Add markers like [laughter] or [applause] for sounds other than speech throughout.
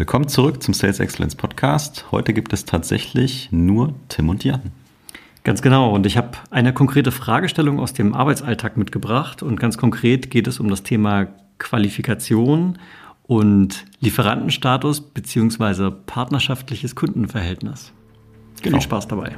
Willkommen zurück zum Sales Excellence Podcast. Heute gibt es tatsächlich nur Tim und Jan. Ganz genau. Und ich habe eine konkrete Fragestellung aus dem Arbeitsalltag mitgebracht. Und ganz konkret geht es um das Thema Qualifikation und Lieferantenstatus beziehungsweise partnerschaftliches Kundenverhältnis. Genau. Viel Spaß dabei.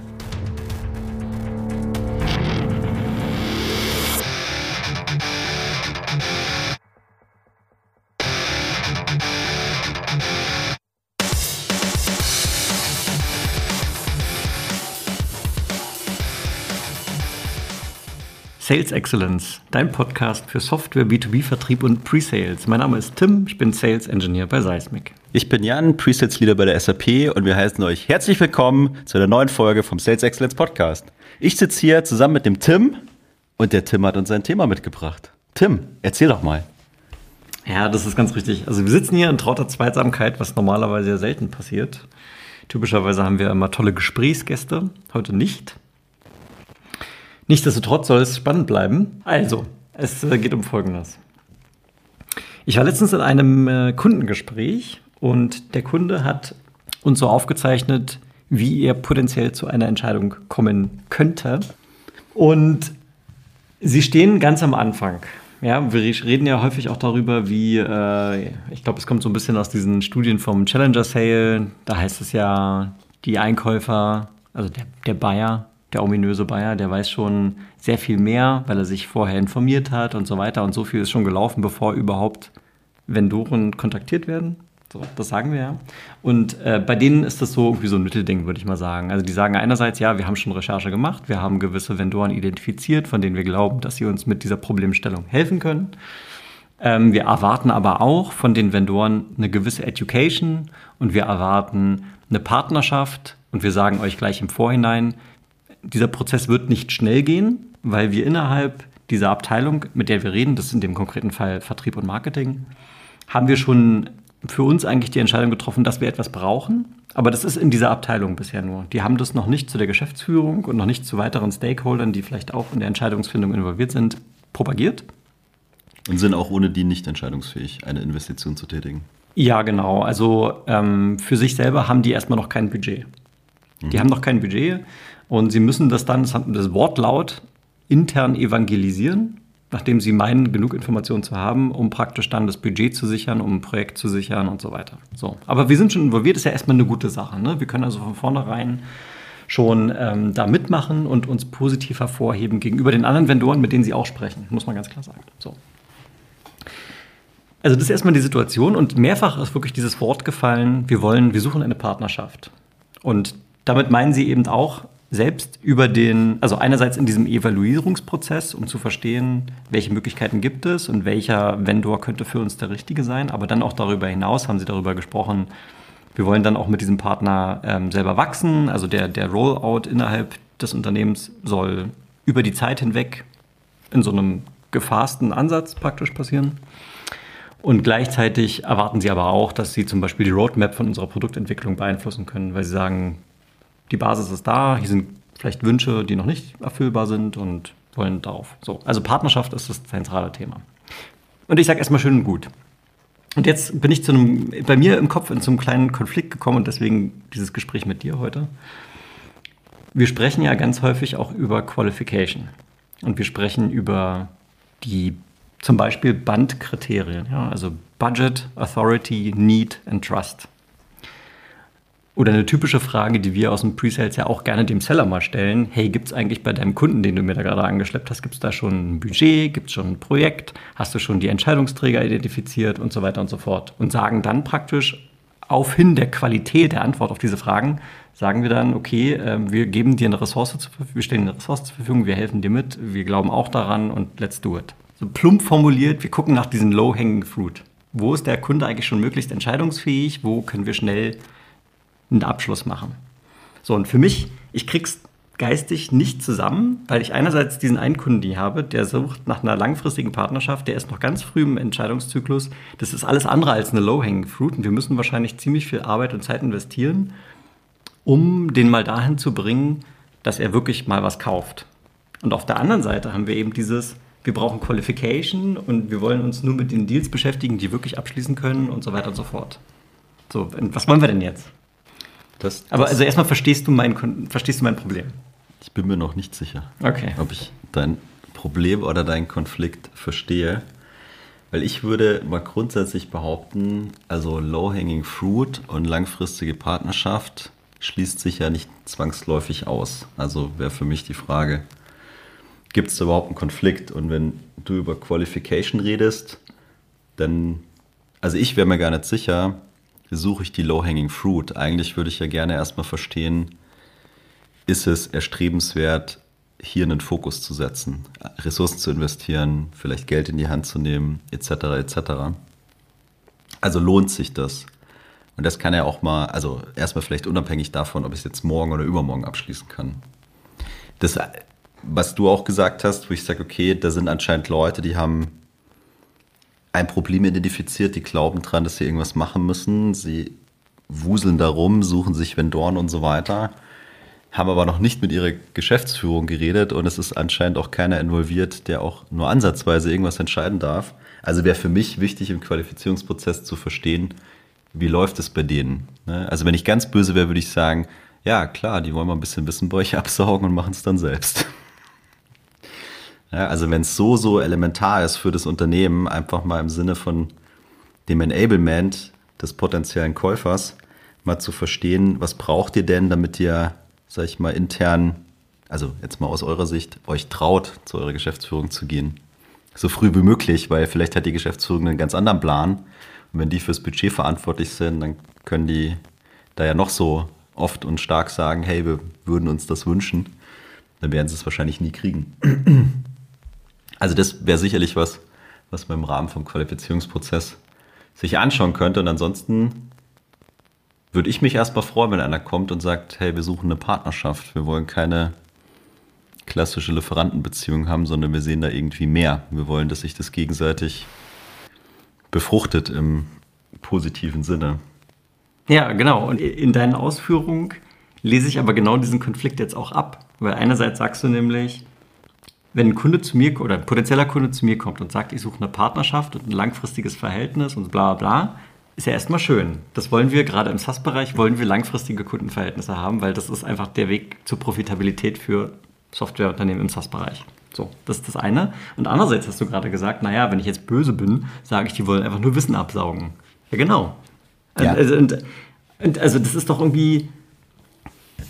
Sales Excellence, dein Podcast für Software, B2B-Vertrieb und Pre-Sales. Mein Name ist Tim, ich bin Sales Engineer bei Seismic. Ich bin Jan, Pre-Sales Leader bei der SAP und wir heißen euch herzlich willkommen zu einer neuen Folge vom Sales Excellence Podcast. Ich sitze hier zusammen mit dem Tim und der Tim hat uns ein Thema mitgebracht. Tim, erzähl doch mal. Ja, das ist ganz richtig. Also wir sitzen hier in trauter Zweitsamkeit, was normalerweise sehr selten passiert. Typischerweise haben wir immer tolle Gesprächsgäste, heute nicht. Nichtsdestotrotz soll es spannend bleiben. Also, es äh, geht um Folgendes. Ich war letztens in einem äh, Kundengespräch und der Kunde hat uns so aufgezeichnet, wie er potenziell zu einer Entscheidung kommen könnte. Und sie stehen ganz am Anfang. Ja, wir reden ja häufig auch darüber, wie, äh, ich glaube, es kommt so ein bisschen aus diesen Studien vom Challenger Sale. Da heißt es ja, die Einkäufer, also der, der Buyer, der ominöse Bayer, der weiß schon sehr viel mehr, weil er sich vorher informiert hat und so weiter. Und so viel ist schon gelaufen, bevor überhaupt Vendoren kontaktiert werden. So, das sagen wir ja. Und äh, bei denen ist das so irgendwie so ein Mittelding, würde ich mal sagen. Also die sagen einerseits, ja, wir haben schon Recherche gemacht, wir haben gewisse Vendoren identifiziert, von denen wir glauben, dass sie uns mit dieser Problemstellung helfen können. Ähm, wir erwarten aber auch von den Vendoren eine gewisse Education und wir erwarten eine Partnerschaft und wir sagen euch gleich im Vorhinein, dieser Prozess wird nicht schnell gehen, weil wir innerhalb dieser Abteilung, mit der wir reden, das ist in dem konkreten Fall Vertrieb und Marketing, haben wir schon für uns eigentlich die Entscheidung getroffen, dass wir etwas brauchen. Aber das ist in dieser Abteilung bisher nur. Die haben das noch nicht zu der Geschäftsführung und noch nicht zu weiteren Stakeholdern, die vielleicht auch in der Entscheidungsfindung involviert sind, propagiert. Und sind auch ohne die nicht entscheidungsfähig, eine Investition zu tätigen. Ja, genau. Also ähm, für sich selber haben die erstmal noch kein Budget. Die mhm. haben noch kein Budget. Und sie müssen das dann, das, Wortlaut, intern evangelisieren, nachdem sie meinen, genug Informationen zu haben, um praktisch dann das Budget zu sichern, um ein Projekt zu sichern und so weiter. So. Aber wir sind schon involviert, ist ja erstmal eine gute Sache. Ne? Wir können also von vornherein schon ähm, da mitmachen und uns positiv hervorheben gegenüber den anderen Vendoren, mit denen sie auch sprechen, muss man ganz klar sagen. So. Also das ist erstmal die Situation und mehrfach ist wirklich dieses Wort gefallen, wir wollen, wir suchen eine Partnerschaft. Und damit meinen sie eben auch, selbst über den, also einerseits in diesem Evaluierungsprozess, um zu verstehen, welche Möglichkeiten gibt es und welcher Vendor könnte für uns der richtige sein, aber dann auch darüber hinaus haben Sie darüber gesprochen, wir wollen dann auch mit diesem Partner ähm, selber wachsen, also der, der Rollout innerhalb des Unternehmens soll über die Zeit hinweg in so einem gefassten Ansatz praktisch passieren. Und gleichzeitig erwarten sie aber auch, dass sie zum Beispiel die Roadmap von unserer Produktentwicklung beeinflussen können, weil sie sagen, die Basis ist da, hier sind vielleicht Wünsche, die noch nicht erfüllbar sind und wollen darauf. So, also Partnerschaft ist das zentrale Thema. Und ich sage erstmal schön und gut. Und jetzt bin ich zu einem, bei mir im Kopf in so einem kleinen Konflikt gekommen und deswegen dieses Gespräch mit dir heute. Wir sprechen ja ganz häufig auch über Qualification. Und wir sprechen über die zum Beispiel Bandkriterien, ja, also Budget, Authority, Need and Trust. Oder eine typische Frage, die wir aus dem Presales ja auch gerne dem Seller mal stellen. Hey, gibt es eigentlich bei deinem Kunden, den du mir da gerade angeschleppt hast, gibt es da schon ein Budget, gibt es schon ein Projekt, hast du schon die Entscheidungsträger identifiziert und so weiter und so fort. Und sagen dann praktisch auf hin der Qualität der Antwort auf diese Fragen, sagen wir dann, okay, ähm, wir geben dir eine Ressource zur Verfügung, wir stellen eine Ressource zur Verfügung, wir helfen dir mit, wir glauben auch daran und let's do it. So plump formuliert, wir gucken nach diesem low-hanging fruit. Wo ist der Kunde eigentlich schon möglichst entscheidungsfähig? Wo können wir schnell einen Abschluss machen. So, und für mich, ich krieg's geistig nicht zusammen, weil ich einerseits diesen einen Kunden habe, der sucht nach einer langfristigen Partnerschaft, der ist noch ganz früh im Entscheidungszyklus. Das ist alles andere als eine Low-Hanging Fruit und wir müssen wahrscheinlich ziemlich viel Arbeit und Zeit investieren, um den mal dahin zu bringen, dass er wirklich mal was kauft. Und auf der anderen Seite haben wir eben dieses, wir brauchen Qualification und wir wollen uns nur mit den Deals beschäftigen, die wirklich abschließen können und so weiter und so fort. So, was wollen wir denn jetzt? Das, Aber das, also erstmal verstehst du mein, verstehst du mein Problem. ich bin mir noch nicht sicher, Okay. ob ich dein Problem oder deinen Konflikt verstehe. Weil ich würde mal grundsätzlich behaupten, also Low-Hanging Fruit und langfristige Partnerschaft schließt sich ja nicht zwangsläufig aus. Also wäre für mich die Frage, gibt es überhaupt einen Konflikt? Und wenn du über Qualification redest, dann, also ich wäre mir gar nicht sicher, suche ich die Low-Hanging Fruit. Eigentlich würde ich ja gerne erstmal verstehen, ist es erstrebenswert, hier einen Fokus zu setzen, Ressourcen zu investieren, vielleicht Geld in die Hand zu nehmen, etc. etc. Also lohnt sich das. Und das kann ja auch mal, also erstmal vielleicht unabhängig davon, ob ich es jetzt morgen oder übermorgen abschließen kann. Das, was du auch gesagt hast, wo ich sage, okay, da sind anscheinend Leute, die haben ein Problem identifiziert, die glauben dran, dass sie irgendwas machen müssen. Sie wuseln darum, suchen sich Vendoren und so weiter, haben aber noch nicht mit ihrer Geschäftsführung geredet und es ist anscheinend auch keiner involviert, der auch nur ansatzweise irgendwas entscheiden darf. Also wäre für mich wichtig im Qualifizierungsprozess zu verstehen, wie läuft es bei denen. ne? Also wenn ich ganz böse wäre, würde ich sagen, ja klar, die wollen mal ein bisschen Wissen bei euch [laughs] absaugen und machen es dann selbst. Ja, also wenn es so, so elementar ist für das Unternehmen, einfach mal im Sinne von dem Enablement des potenziellen Käufers, mal zu verstehen, was braucht ihr denn, damit ihr, sag ich mal, intern, also jetzt mal aus eurer Sicht, euch traut, zu eurer Geschäftsführung zu gehen. So früh wie möglich, weil vielleicht hat die Geschäftsführung einen ganz anderen Plan. Und wenn die fürs Budget verantwortlich sind, dann können die da ja noch so oft und stark sagen, hey, wir würden uns das wünschen. Dann werden sie es wahrscheinlich nie kriegen. Also das wäre sicherlich was, was man im Rahmen vom Qualifizierungsprozess sich anschauen könnte. Und ansonsten würde ich mich erstmal freuen, wenn einer kommt und sagt, hey, wir suchen eine Partnerschaft. Wir wollen keine klassische Lieferantenbeziehung haben, sondern wir sehen da irgendwie mehr. Wir wollen, dass sich das gegenseitig befruchtet im positiven Sinne. Ja, genau. Und in deinen Ausführungen lese ich aber genau diesen Konflikt jetzt auch ab. Weil einerseits sagst du nämlich, wenn ein Kunde zu mir oder ein potenzieller Kunde zu mir kommt und sagt, ich suche eine Partnerschaft und ein langfristiges Verhältnis und bla bla bla, ist ja erstmal schön. Das wollen wir gerade im SaaS-Bereich, wollen wir langfristige Kundenverhältnisse haben, weil das ist einfach der Weg zur Profitabilität für Softwareunternehmen im SaaS-Bereich. So, das ist das eine. Und andererseits hast du gerade gesagt, naja, wenn ich jetzt böse bin, sage ich, die wollen einfach nur Wissen absaugen. Ja, genau. Ja. Also, und, und, also das ist doch irgendwie.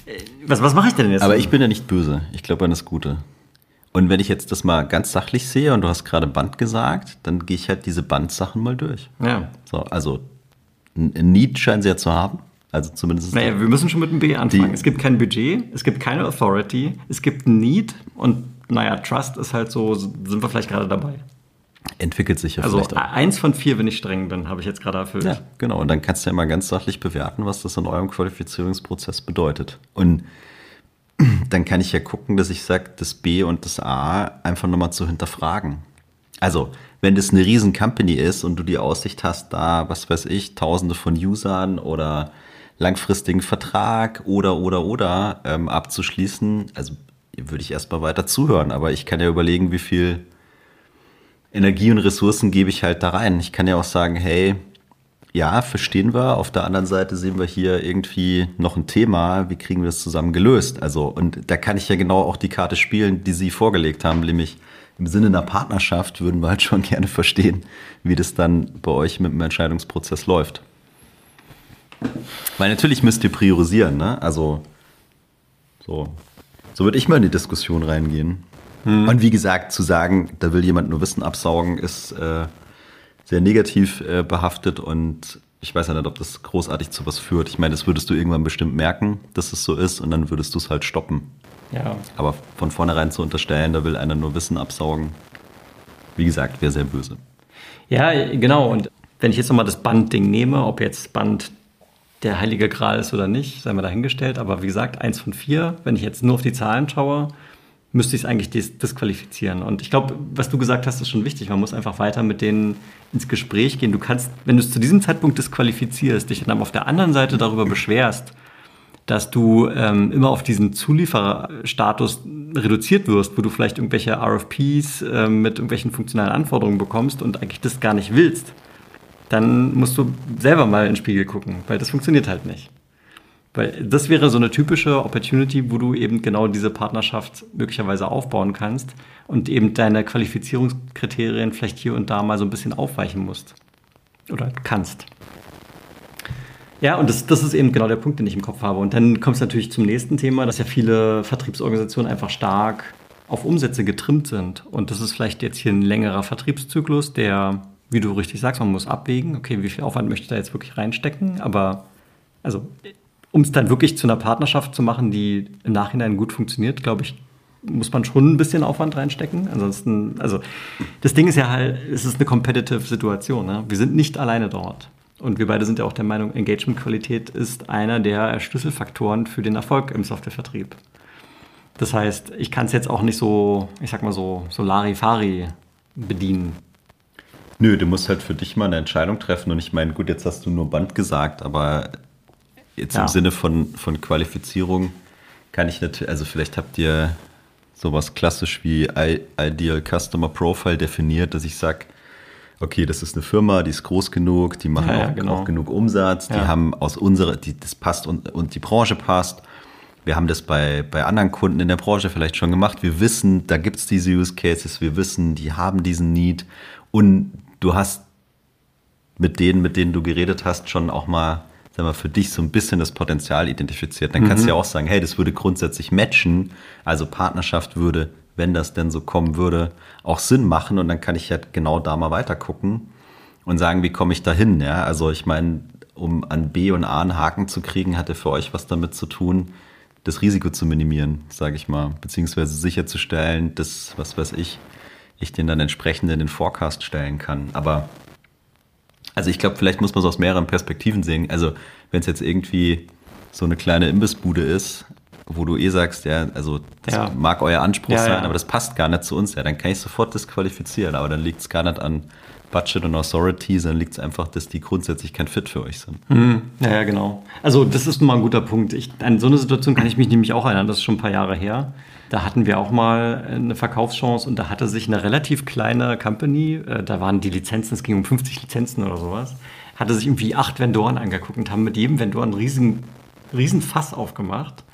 äh, Was, was mache ich denn jetzt? Aber ich bin ja nicht böse. Ich glaube an das Gute. Und wenn ich jetzt das mal ganz sachlich sehe und du hast gerade Band gesagt, dann gehe ich halt diese Bandsachen mal durch. Ja. So, also ein Need scheinen sie ja zu haben. Also zumindest. Naja, wir müssen schon mit dem B anfangen. Die- es gibt kein Budget, es gibt keine Authority, es gibt ein Need und naja, Trust ist halt so, sind wir vielleicht gerade dabei. entwickelt sich ja Also vielleicht auch. eins von vier, wenn ich streng bin, habe ich jetzt gerade erfüllt. Ja, genau. Und dann kannst du ja mal ganz sachlich bewerten, was das in eurem Qualifizierungsprozess bedeutet. Und dann kann ich ja gucken, dass ich sage, das B und das A einfach nochmal zu hinterfragen. Also, wenn das eine riesen Company ist und du die Aussicht hast, da, was weiß ich, tausende von Usern oder langfristigen Vertrag oder, oder, oder ähm, abzuschließen, also würde ich erstmal weiter zuhören. Aber ich kann ja überlegen, wie viel Energie und Ressourcen gebe ich halt da rein. Ich kann ja auch sagen, hey, ja, verstehen wir. Auf der anderen Seite sehen wir hier irgendwie noch ein Thema. Wie kriegen wir das zusammen gelöst? Also, und da kann ich ja genau auch die Karte spielen, die Sie vorgelegt haben, nämlich im Sinne einer Partnerschaft würden wir halt schon [laughs] gerne verstehen, wie das dann bei euch mit dem Entscheidungsprozess läuft. Weil natürlich müsst ihr priorisieren, ne? Also, so. So würde ich mal in die Diskussion reingehen. Und wie gesagt, zu sagen, da will jemand nur Wissen absaugen, ist äh, sehr negativ äh, behaftet und ich weiß ja nicht, ob das großartig zu was führt. Ich meine, das würdest du irgendwann bestimmt merken, dass es so ist und dann würdest du es halt stoppen. Ja. Aber von vornherein zu unterstellen, da will einer nur Wissen absaugen, wie gesagt, wäre sehr böse. Ja, genau. Und wenn ich jetzt nochmal das Bandding nehme, ob jetzt Band der heilige Gral ist oder nicht, sei mal dahingestellt. Aber wie gesagt, eins von vier. Wenn ich jetzt nur auf die Zahlen schaue, müsste ich es eigentlich dis disqualifizieren. Und ich glaube, was du gesagt hast, ist schon wichtig. Man muss einfach weiter mit denen ins Gespräch gehen. Du kannst, wenn du es zu diesem Zeitpunkt disqualifizierst, dich dann auf der anderen Seite darüber beschwerst, dass du ähm, immer auf diesen Zuliefererstatus reduziert wirst, wo du vielleicht irgendwelche RFPs ähm, mit irgendwelchen funktionalen Anforderungen bekommst und eigentlich das gar nicht willst, dann musst du selber mal in den Spiegel gucken, weil das funktioniert halt nicht. Weil das wäre so eine typische Opportunity, wo du eben genau diese Partnerschaft möglicherweise aufbauen kannst und eben deine Qualifizierungskriterien vielleicht hier und da mal so ein bisschen aufweichen musst. Oder kannst. Ja, und das, das ist eben genau der Punkt, den ich im Kopf habe. Und dann kommt es natürlich zum nächsten Thema, dass ja viele Vertriebsorganisationen einfach stark auf Umsätze getrimmt sind. Und das ist vielleicht jetzt hier ein längerer Vertriebszyklus, der, wie du richtig sagst, man muss abwägen, okay, wie viel Aufwand möchte ich da jetzt wirklich reinstecken. Aber also, um es dann wirklich zu einer Partnerschaft zu machen, die im Nachhinein gut funktioniert, glaube ich, muss man schon ein bisschen Aufwand reinstecken. Ansonsten, also das Ding ist ja halt, es ist eine competitive Situation. Ne? Wir sind nicht alleine dort. Und wir beide sind ja auch der Meinung, Engagement-Qualität ist einer der Schlüsselfaktoren für den Erfolg im Softwarevertrieb. Das heißt, ich kann es jetzt auch nicht so, ich sag mal so, so Larifari bedienen. Nö, du musst halt für dich mal eine Entscheidung treffen. Und ich meine, gut, jetzt hast du nur Band gesagt, aber jetzt ja. im Sinne von, von Qualifizierung kann ich natürlich, also vielleicht habt ihr sowas klassisch wie Ideal Customer Profile definiert, dass ich sage, okay, das ist eine Firma, die ist groß genug, die machen ja, ja, auch, genau. auch, genug Umsatz, die haben aus unserer, die, das passt und, und die Branche passt. Wir haben das bei, bei anderen Kunden in der Branche vielleicht schon gemacht. Wir wissen, da gibt es diese Use Cases, wir wissen, die haben diesen Need und du hast mit denen, mit denen du geredet hast, schon auch mal sag mal, für dich so ein bisschen das Potenzial identifiziert. Dann kannst du mhm. ja auch sagen, hey, das würde grundsätzlich matchen. Also Partnerschaft würde wenn das denn so kommen würde, auch Sinn machen. Und dann kann ich ja genau da mal weiter gucken und sagen, wie komme ich da hin? Ja, also ich meine, um an B und A einen Haken zu kriegen, hatte für euch was damit zu tun, das Risiko zu minimieren, sage ich mal, beziehungsweise sicherzustellen, dass, was weiß ich, ich den dann entsprechend in den Forecast stellen kann. Aber also ich glaube, vielleicht muss man es aus mehreren Perspektiven sehen. Also wenn es jetzt irgendwie so eine kleine Imbissbude ist, wo du eh sagst, ja, also das ja. mag euer Anspruch ja, sein, aber das passt gar nicht zu uns, ja, dann kann ich sofort disqualifizieren, aber dann liegt es gar nicht an Budget und Authority, sondern liegt es einfach, dass die grundsätzlich kein Fit für euch sind. Mhm. Ja, genau. Also das ist nun mal ein guter Punkt. Ich, an so eine Situation kann ich mich nämlich auch erinnern, das ist schon ein paar Jahre her. Da hatten wir auch mal eine Verkaufschance und da hatte sich eine relativ kleine Company, äh, da waren die Lizenzen, es ging um 50 Lizenzen oder sowas, hatte sich irgendwie acht Vendoren angeguckt und haben mit jedem Vendor einen riesen, riesen Fass aufgemacht äh,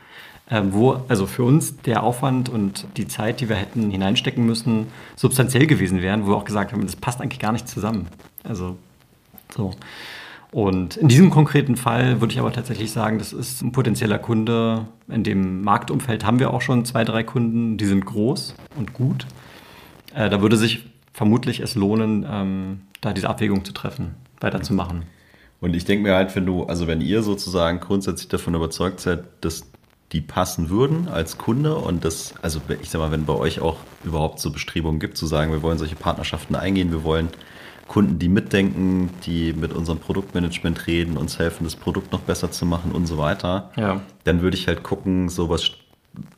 wo also für uns der Aufwand und die Zeit, die wir hätten hineinstecken müssen, substanziell gewesen wären, wo wir auch gesagt haben, das passt eigentlich gar nicht zusammen. Also so. Und in diesem konkreten Fall würde ich aber tatsächlich sagen, das ist ein potenzieller Kunde. In dem Marktumfeld haben wir auch schon zwei, drei Kunden, die sind groß und gut. Äh, da würde sich vermutlich es lohnen, ähm, da diese Abwägung zu treffen, weiterzumachen. Und ich denke mir halt, wenn du, also wenn ihr sozusagen grundsätzlich davon überzeugt seid, dass die passen würden als Kunde und das, also ich sag mal, wenn bei euch auch überhaupt so Bestrebungen gibt, zu sagen, wir wollen solche Partnerschaften eingehen, wir wollen Kunden, die mitdenken, die mit unserem Produktmanagement reden, uns helfen, das Produkt noch besser zu machen und so weiter, ja. dann würde ich halt gucken, so was,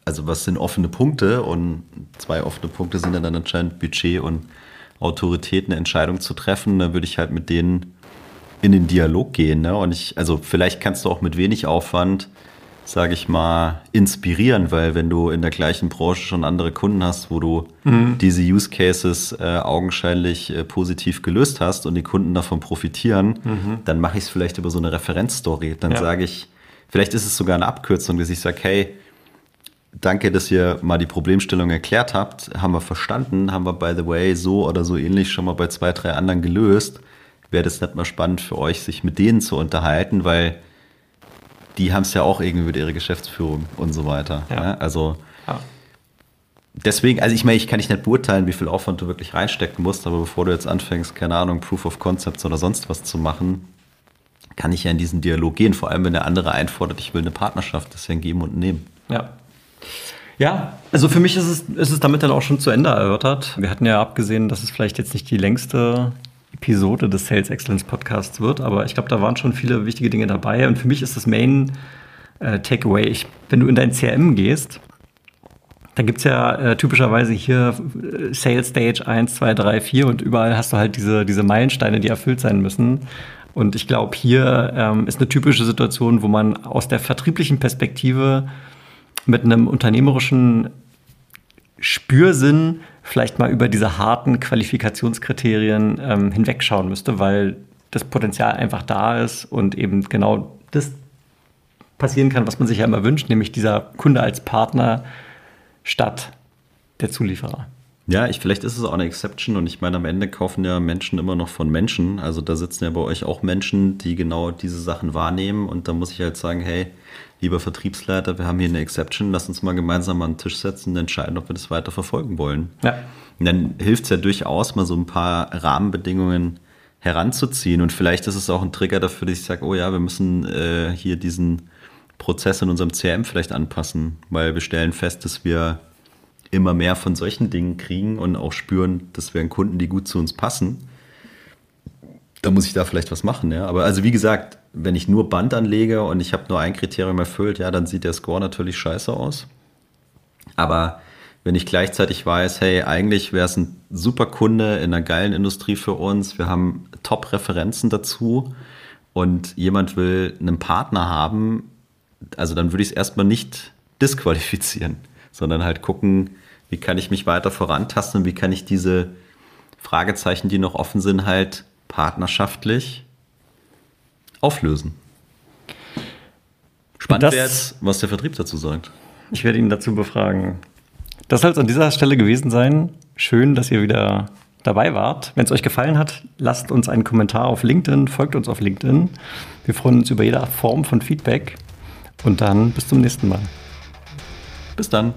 also was sind offene Punkte und zwei offene Punkte sind dann anscheinend Budget und Autorität, eine Entscheidung zu treffen, da würde ich halt mit denen in den Dialog gehen. Ne? Und ich, also vielleicht kannst du auch mit wenig Aufwand sage ich mal, inspirieren, weil wenn du in der gleichen Branche schon andere Kunden hast, wo du mhm. diese Use Cases äh, augenscheinlich äh, positiv gelöst hast und die Kunden davon profitieren, mhm. dann mache ich es vielleicht über so eine Referenzstory. Dann ja. sage ich, vielleicht ist es sogar eine Abkürzung, dass ich sage, hey, danke, dass ihr mal die Problemstellung erklärt habt, haben wir verstanden, haben wir, by the way, so oder so ähnlich schon mal bei zwei, drei anderen gelöst. Wäre das nicht mal spannend für euch, sich mit denen zu unterhalten, weil die haben es ja auch irgendwie mit ihrer Geschäftsführung und so weiter. Ja. Ja, also ja. deswegen, also ich meine, ich kann nicht beurteilen, wie viel Aufwand du wirklich reinstecken musst, aber bevor du jetzt anfängst, keine Ahnung, Proof of Concepts oder sonst was zu machen, kann ich ja in diesen Dialog gehen, vor allem wenn der andere einfordert, ich will eine Partnerschaft, das ist ja ein Geben und Nehmen. Ja. Ja, also für mich ist es, ist es damit dann auch schon zu Ende erörtert. Wir hatten ja abgesehen, dass es vielleicht jetzt nicht die längste Episode des Sales Excellence Podcasts wird, aber ich glaube, da waren schon viele wichtige Dinge dabei. Und für mich ist das Main äh, Takeaway, ich, wenn du in dein CRM gehst, dann gibt es ja äh, typischerweise hier äh, Sales Stage 1, 2, 3, 4 und überall hast du halt diese, diese Meilensteine, die erfüllt sein müssen. Und ich glaube, hier ähm, ist eine typische Situation, wo man aus der vertrieblichen Perspektive mit einem unternehmerischen Spürsinn vielleicht mal über diese harten Qualifikationskriterien ähm, hinwegschauen müsste, weil das Potenzial einfach da ist und eben genau das passieren kann, was man sich ja immer wünscht, nämlich dieser Kunde als Partner statt der Zulieferer. Ja, ich, vielleicht ist es auch eine Exception und ich meine, am Ende kaufen ja Menschen immer noch von Menschen. Also da sitzen ja bei euch auch Menschen, die genau diese Sachen wahrnehmen und da muss ich halt sagen, hey, lieber Vertriebsleiter, wir haben hier eine Exception, lass uns mal gemeinsam an den Tisch setzen und entscheiden, ob wir das weiter verfolgen wollen. Ja. Und dann hilft es ja durchaus, mal so ein paar Rahmenbedingungen heranzuziehen und vielleicht ist es auch ein Trigger dafür, dass ich sage, oh ja, wir müssen äh, hier diesen Prozess in unserem CRM vielleicht anpassen, weil wir stellen fest, dass wir immer mehr von solchen Dingen kriegen und auch spüren, das wären Kunden, die gut zu uns passen, da muss ich da vielleicht was machen. Ja? Aber also wie gesagt, wenn ich nur Band anlege und ich habe nur ein Kriterium erfüllt, ja, dann sieht der Score natürlich scheiße aus. Aber wenn ich gleichzeitig weiß, hey, eigentlich wäre es ein super Kunde in einer geilen Industrie für uns, wir haben Top-Referenzen dazu und jemand will einen Partner haben, also dann würde ich es erstmal nicht disqualifizieren, sondern halt gucken, wie kann ich mich weiter vorantasten und wie kann ich diese Fragezeichen, die noch offen sind, halt partnerschaftlich auflösen. Spannend wäre jetzt, was der Vertrieb dazu sagt. Ich werde ihn dazu befragen. Das soll es an dieser Stelle gewesen sein. Schön, dass ihr wieder dabei wart. Wenn es euch gefallen hat, lasst uns einen Kommentar auf LinkedIn, folgt uns auf LinkedIn. Wir freuen uns über jede Form von Feedback. Und dann bis zum nächsten Mal. Bis dann.